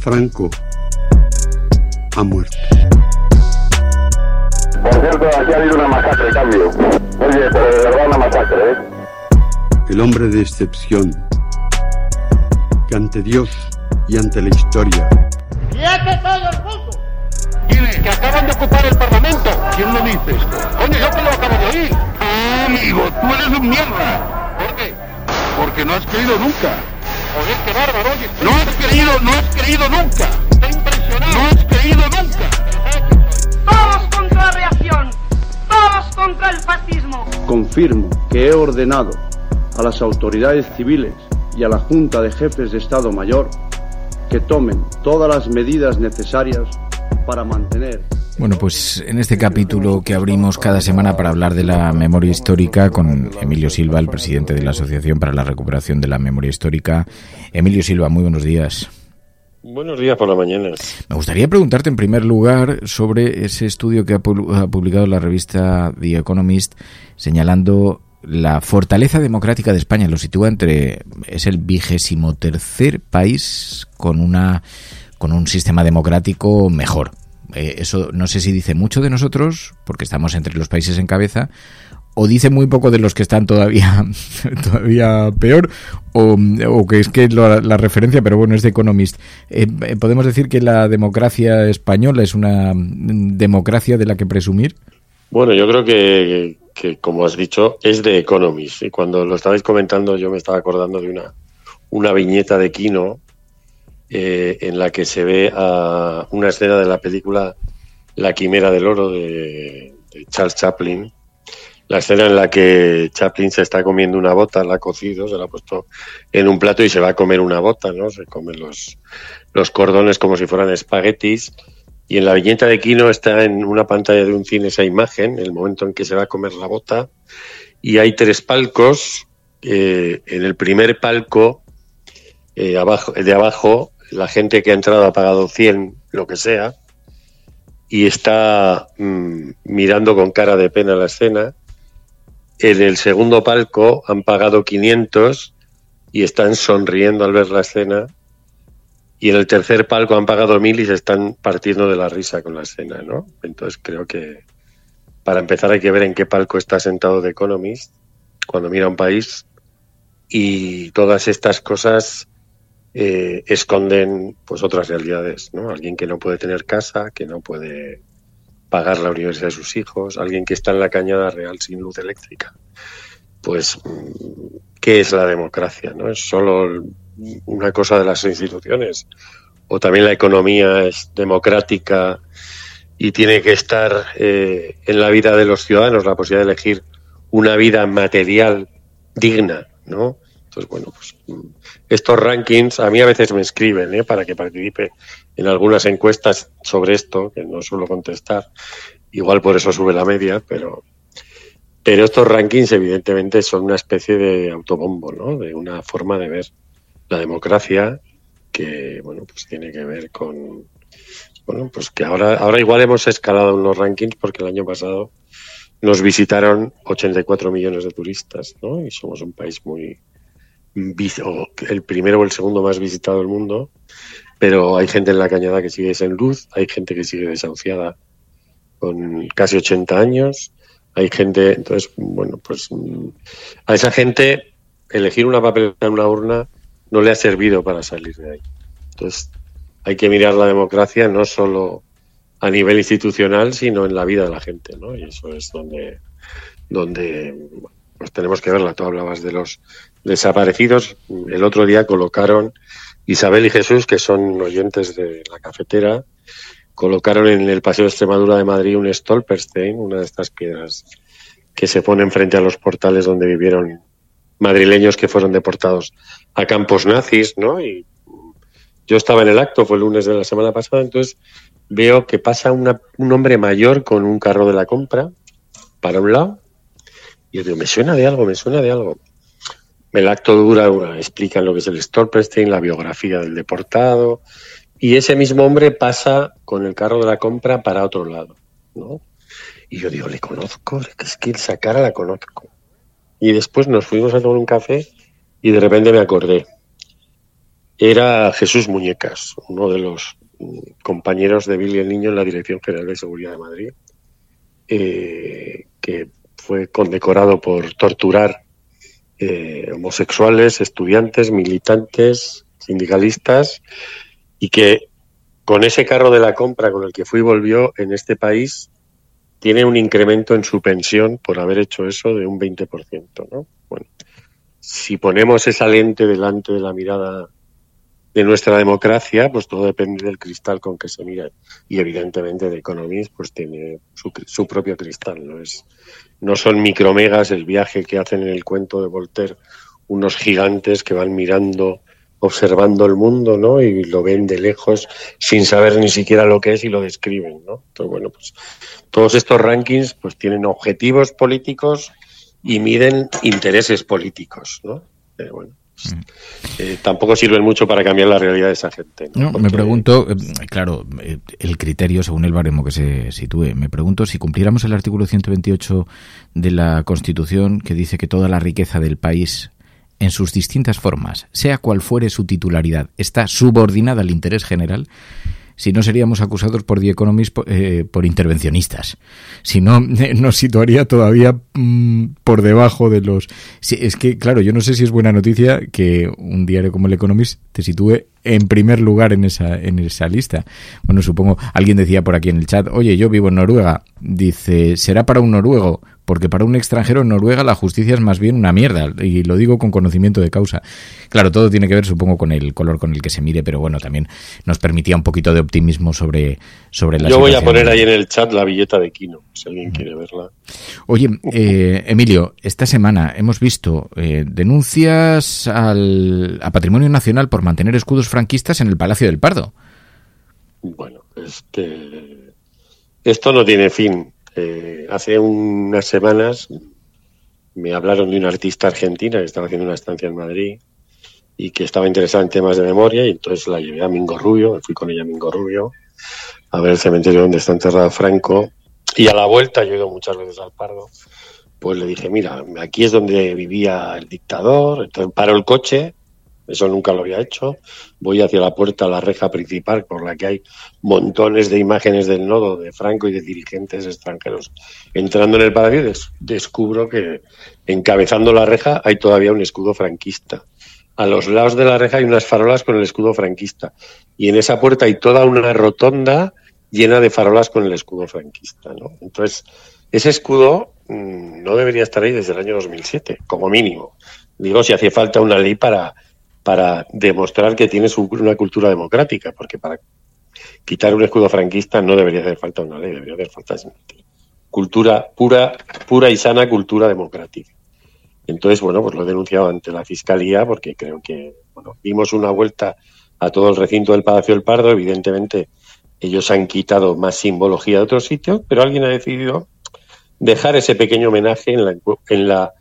Franco ha muerto. Por cierto, aquí ha habido una masacre, cambio. Oye, pero de verdad una masacre, ¿eh? El hombre de excepción, que ante Dios y ante la historia ¡Quiete todo el mundo! Dile que acaban de ocupar el Parlamento. ¿Quién lo dice esto? Coño, yo que lo acabo de oír. Ah, amigo, tú eres un mierda. ¿Por qué? Porque no has creído nunca. Joder, qué bárbaro, oye. No has creído, no has creído nunca. Está impresionado. No has creído nunca. Todos contra la reacción. Todos contra el fascismo. Confirmo que he ordenado a las autoridades civiles y a la Junta de Jefes de Estado Mayor que tomen todas las medidas necesarias para mantener bueno, pues en este capítulo que abrimos cada semana para hablar de la memoria histórica con Emilio Silva, el presidente de la Asociación para la Recuperación de la Memoria Histórica. Emilio Silva, muy buenos días. Buenos días por la mañana. Me gustaría preguntarte en primer lugar sobre ese estudio que ha publicado la revista The Economist señalando la fortaleza democrática de España. Lo sitúa entre es el vigésimo tercer país con una con un sistema democrático mejor. Eh, eso no sé si dice mucho de nosotros, porque estamos entre los países en cabeza, o dice muy poco de los que están todavía, todavía peor, o, que es que la, la, referencia, pero bueno, es de Economist. Eh, eh, ¿Podemos decir que la democracia española es una democracia de la que presumir? Bueno, yo creo que, que, como has dicho, es de Economist. Y cuando lo estabais comentando, yo me estaba acordando de una, una viñeta de Kino eh, en la que se ve a una escena de la película La Quimera del Oro de, Charles Chaplin. La escena en la que Chaplin se está comiendo una bota, la ha cocido, se la ha puesto en un plato y se va a comer una bota, ¿no? Se comen los, los cordones como si fueran espaguetis. Y en la viñeta de Kino está en una pantalla de un cine esa imagen, el momento en que se va a comer la bota. Y hay tres palcos. Eh, en el primer palco, eh, de abajo, la gente que ha entrado ha pagado 100, lo que sea, y está mm, mirando con cara de pena la escena. En el segundo palco han pagado 500 y están sonriendo al ver la escena. Y en el tercer palco han pagado 1000 y se están partiendo de la risa con la escena, ¿no? Entonces creo que para empezar hay que ver en qué palco está sentado The Economist cuando mira un país y todas estas cosas eh, esconden pues otras realidades, ¿no? Alguien que no puede tener casa, que no puede pagar la universidad de sus hijos, alguien que está en la cañada real sin luz eléctrica. Pues, ¿qué es la democracia? ¿No? ¿Es solo una cosa de las instituciones? ¿O también la economía es democrática y tiene que estar eh, en la vida de los ciudadanos la posibilidad de elegir una vida material digna, ¿no? Entonces, bueno, pues estos rankings a mí a veces me escriben ¿eh? para que participe en algunas encuestas sobre esto, que no suelo contestar. Igual por eso sube la media, pero, pero estos rankings evidentemente son una especie de autobombo, ¿no? De una forma de ver la democracia que, bueno, pues tiene que ver con, bueno, pues que ahora, ahora igual hemos escalado en los rankings porque el año pasado nos visitaron 84 millones de turistas, ¿no? Y somos un país muy, el primero o el segundo más visitado del mundo, pero hay gente en la cañada que sigue sin luz, hay gente que sigue desahuciada con casi 80 años, hay gente, entonces, bueno, pues a esa gente elegir una papeleta en una urna no le ha servido para salir de ahí. Entonces, hay que mirar la democracia no solo a nivel institucional, sino en la vida de la gente, ¿no? Y eso es donde, donde pues tenemos que verla. Tú hablabas de los desaparecidos. El otro día colocaron Isabel y Jesús, que son oyentes de la cafetera, colocaron en el Paseo de Extremadura de Madrid un Stolperstein, una de estas piedras que se ponen frente a los portales donde vivieron madrileños que fueron deportados a campos nazis, ¿no? Y yo estaba en el acto, fue el lunes de la semana pasada, entonces veo que pasa un hombre mayor con un carro de la compra para un lado. Y yo digo, me suena de algo, me suena de algo. El acto dura, explican lo que es el Stolperstein, la biografía del deportado, y ese mismo hombre pasa con el carro de la compra para otro lado, ¿no? Y yo digo, le conozco, es que esa cara la conozco. Y después nos fuimos a tomar un café y de repente me acordé. era Jesús Muñecas, uno de los compañeros de Billy el Niño en la Dirección General de Seguridad de Madrid, eh, que fue condecorado por torturar eh, homosexuales, estudiantes, militantes, sindicalistas, y que con ese carro de la compra con el que fui y volvió en este país tiene un incremento en su pensión por haber hecho eso de un 20%. ¿no? Bueno, si ponemos esa lente delante de la mirada de nuestra democracia, pues todo depende del cristal con que se mira. Y evidentemente de Economist, pues tiene su, su propio cristal. ¿no? Es, no son micromegas el viaje que hacen en el cuento de Voltaire unos gigantes que van mirando, observando el mundo, ¿no? Y lo ven de lejos sin saber ni siquiera lo que es y lo describen, ¿no? Entonces, bueno, pues todos estos rankings pues tienen objetivos políticos y miden intereses políticos, ¿no? Eh, bueno, eh, tampoco sirven mucho para cambiar la realidad de esa gente. ¿no? Me pregunto, eh, claro, eh, el criterio según el baremo que se sitúe. Me pregunto si cumpliéramos el artículo 128 de la Constitución que dice que toda la riqueza del país en sus distintas formas, sea cual fuere su titularidad, está subordinada al interés general, si no seríamos acusados por The Economist eh, por intervencionistas. Si no, nos situaría todavía mm, por debajo de los... es que, claro, yo no sé si es buena noticia que un diario como el Economist te sitúe en primer lugar en esa, en esa lista. Bueno, supongo, alguien decía por aquí en el chat, oye, yo vivo en Noruega. Dice, ¿será para un noruego? Porque para un extranjero en Noruega la justicia es más bien una mierda, y lo digo con conocimiento de causa. Claro, todo tiene que ver, supongo, con el color con el que se mire, pero bueno, también nos permitía un poquito de optimismo sobre, sobre la Yo voy a poner ahí en el chat la billeta de Kino, si alguien quiere verla. Oye, eh, Emilio, esta semana hemos visto eh, denuncias al, a Patrimonio Nacional por mantener escudos franquistas en el Palacio del Pardo. Bueno, este, esto no tiene fin. Eh, hace unas semanas me hablaron de una artista argentina que estaba haciendo una estancia en Madrid y que estaba interesada en temas de memoria y entonces la llevé a Mingo Rubio, fui con ella a Mingo Rubio a ver el cementerio donde está enterrado Franco y a la vuelta, yo he ido muchas veces al Pardo, pues le dije, mira, aquí es donde vivía el dictador, entonces paro el coche, eso nunca lo había hecho. Voy hacia la puerta, la reja principal, por la que hay montones de imágenes del nodo de Franco y de dirigentes extranjeros. Entrando en el palacio, descubro que encabezando la reja hay todavía un escudo franquista. A los lados de la reja hay unas farolas con el escudo franquista. Y en esa puerta hay toda una rotonda llena de farolas con el escudo franquista. Entonces, ese escudo mm, no debería estar ahí desde el año 2007, como mínimo. Digo, si hace falta una ley para para demostrar que tienes una cultura democrática, porque para quitar un escudo franquista no debería hacer falta una ley, debería hacer falta cultura pura, pura y sana cultura democrática. Entonces, bueno, pues lo he denunciado ante la Fiscalía porque creo que, bueno, dimos una vuelta a todo el recinto del Palacio del Pardo, evidentemente ellos han quitado más simbología de otros sitios, pero alguien ha decidido dejar ese pequeño homenaje en la, en la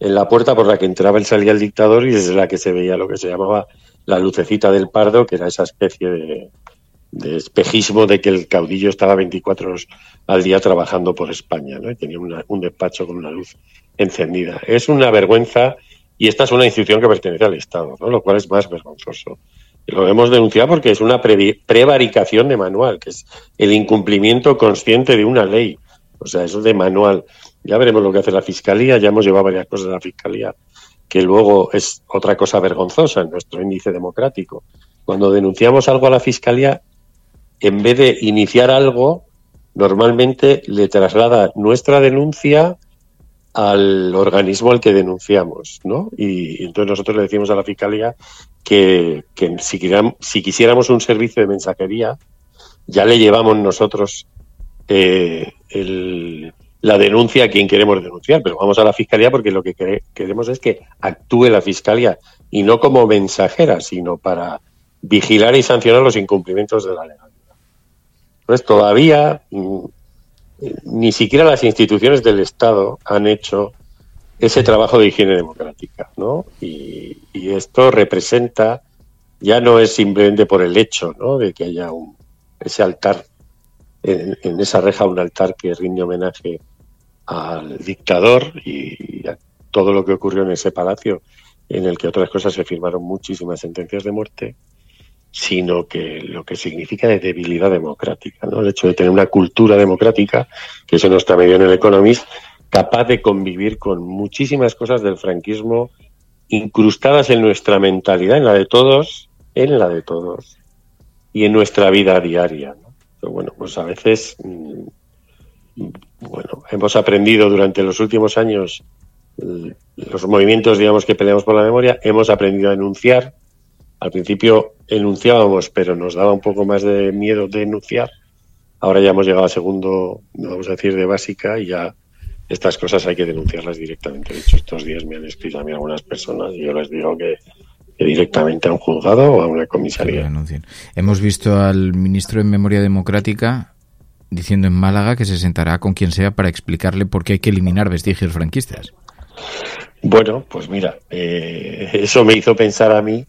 en la puerta por la que entraba y salía el dictador y desde la que se veía lo que se llamaba la lucecita del pardo, que era esa especie de, espejismo de que el caudillo estaba 24 horas al día trabajando por España, ¿no? Y tenía un despacho con una luz encendida. Es una vergüenza y esta es una institución que pertenece al Estado. Lo cual es más vergonzoso. lo hemos denunciado porque es una prevaricación de manual, que es el incumplimiento consciente de una ley. O sea, eso de manual. Ya veremos lo que hace la Fiscalía, ya hemos llevado varias cosas a la Fiscalía, que luego es otra cosa vergonzosa en nuestro índice democrático. Cuando denunciamos algo a la Fiscalía, en vez de iniciar algo, normalmente le traslada nuestra denuncia al organismo al que denunciamos, ¿no? Y, entonces nosotros le decimos a la Fiscalía que, si, si, quisiéramos un servicio de mensajería, ya le llevamos nosotros eh, el, la denuncia a quien queremos denunciar, pero vamos a la fiscalía porque lo que queremos es que actúe la fiscalía y no como mensajera, sino para vigilar y sancionar los incumplimientos de la legalidad. Entonces, todavía mm, ni siquiera las instituciones del Estado han hecho ese trabajo de higiene democrática, ¿no? Y, esto representa, ya no es simplemente por el hecho, ¿no? De que haya un, ese altar, en, en esa reja un altar que rinde homenaje al dictador y a todo lo que ocurrió en ese palacio en el que otras cosas se firmaron muchísimas sentencias de muerte, sino que lo que significa de debilidad democrática, ¿no? El hecho de tener una cultura democrática, que eso no está medio en el Economist, capaz de convivir con muchísimas cosas del franquismo incrustadas en nuestra mentalidad, en la de todos, en la de todos, y en nuestra vida diaria. Pero bueno, pues a veces, mm, hemos aprendido durante los últimos años los movimientos, digamos, que peleamos por la memoria, hemos aprendido a denunciar. Al principio enunciábamos, pero nos daba un poco más de miedo de enunciar. Ahora ya hemos llegado al segundo, vamos a decir, de básica y ya estas cosas hay que denunciarlas directamente. De hecho, estos días me han escrito a mí algunas personas y yo les digo que, directamente a un juzgado o a una comisaría. Hemos visto al ministro de Memoria Democrática diciendo en Málaga que se sentará con quien sea para explicarle por qué hay que eliminar vestigios franquistas. Bueno, pues mira, eh, eso me hizo pensar a mí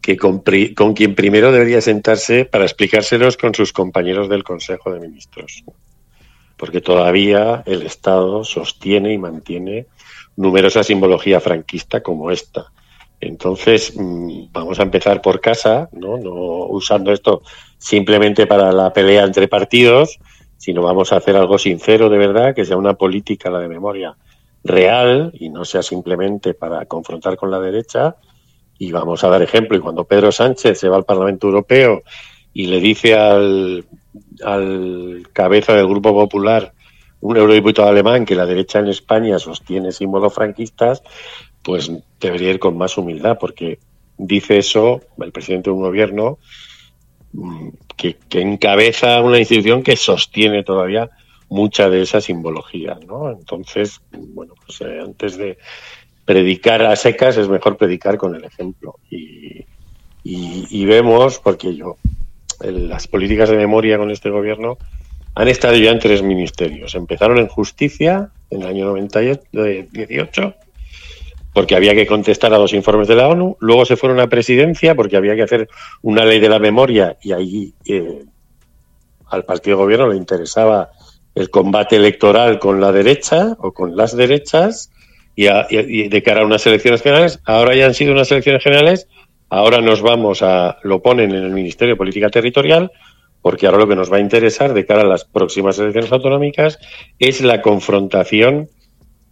que con, con, quien primero debería sentarse para explicárselos con sus compañeros del Consejo de Ministros. Porque todavía el Estado sostiene y mantiene numerosa simbología franquista como esta. Entonces, mm, vamos a empezar por casa, ¿no? no usando esto simplemente para la pelea entre partidos, sino vamos a hacer algo sincero de verdad, que sea una política, la de memoria, real y no sea simplemente para confrontar con la derecha. Y vamos a dar ejemplo. Y cuando Pedro Sánchez se va al Parlamento Europeo y le dice al, al cabeza del Grupo Popular, un eurodiputado alemán, que la derecha en España sostiene símbolos franquistas, pues debería ir con más humildad, porque dice eso el presidente de un gobierno que, que encabeza una institución que sostiene todavía mucha de esa simbología, ¿no? Entonces, bueno, pues eh, antes de predicar a secas es mejor predicar con el ejemplo. Y, vemos, porque yo, las políticas de memoria con este gobierno han estado ya en tres ministerios. Empezaron en justicia en el año 98, porque había que contestar a dos informes de la ONU. Luego se fueron a presidencia porque había que hacer una ley de la memoria y ahí eh, al partido de gobierno le interesaba el combate electoral con la derecha o con las derechas y, de cara a unas elecciones generales. Ahora ya han sido unas elecciones generales, ahora nos vamos a, lo ponen en el Ministerio de Política Territorial, porque ahora lo que nos va a interesar de cara a las próximas elecciones autonómicas es la confrontación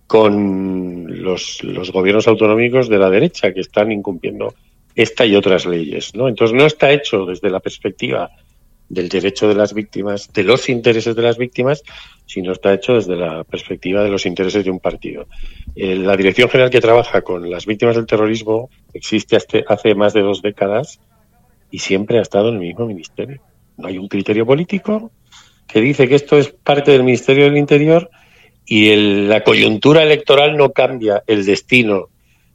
con los, los gobiernos autonómicos de la derecha que están incumpliendo esta y otras leyes. ¿no? Entonces no está hecho desde la perspectiva del derecho de las víctimas, de los intereses de las víctimas, sino está hecho desde la perspectiva de los intereses de un partido. Eh, la Dirección General que trabaja con las víctimas del terrorismo existe hace más de dos décadas y siempre ha estado en el mismo ministerio. No hay un criterio político que dice que esto es parte del Ministerio del Interior y la coyuntura electoral no cambia el destino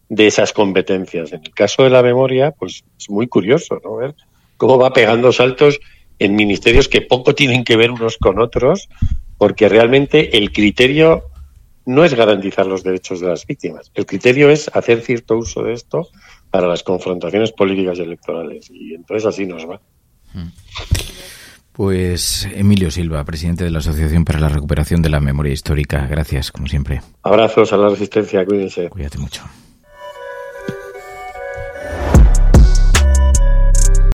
de esas competencias. En el caso de la memoria, pues es muy curioso, ¿no? Ver cómo va pegando saltos en ministerios que poco tienen que ver unos con otros, porque realmente el criterio no es garantizar los derechos de las víctimas. El criterio es hacer cierto uso de esto para las confrontaciones políticas y electorales. Y entonces así nos va. Hmm. Pues Emilio Silva, presidente de la Asociación para la Recuperación de la Memoria Histórica. Gracias, como siempre. Abrazos a la resistencia, cuídense. Cuídate mucho.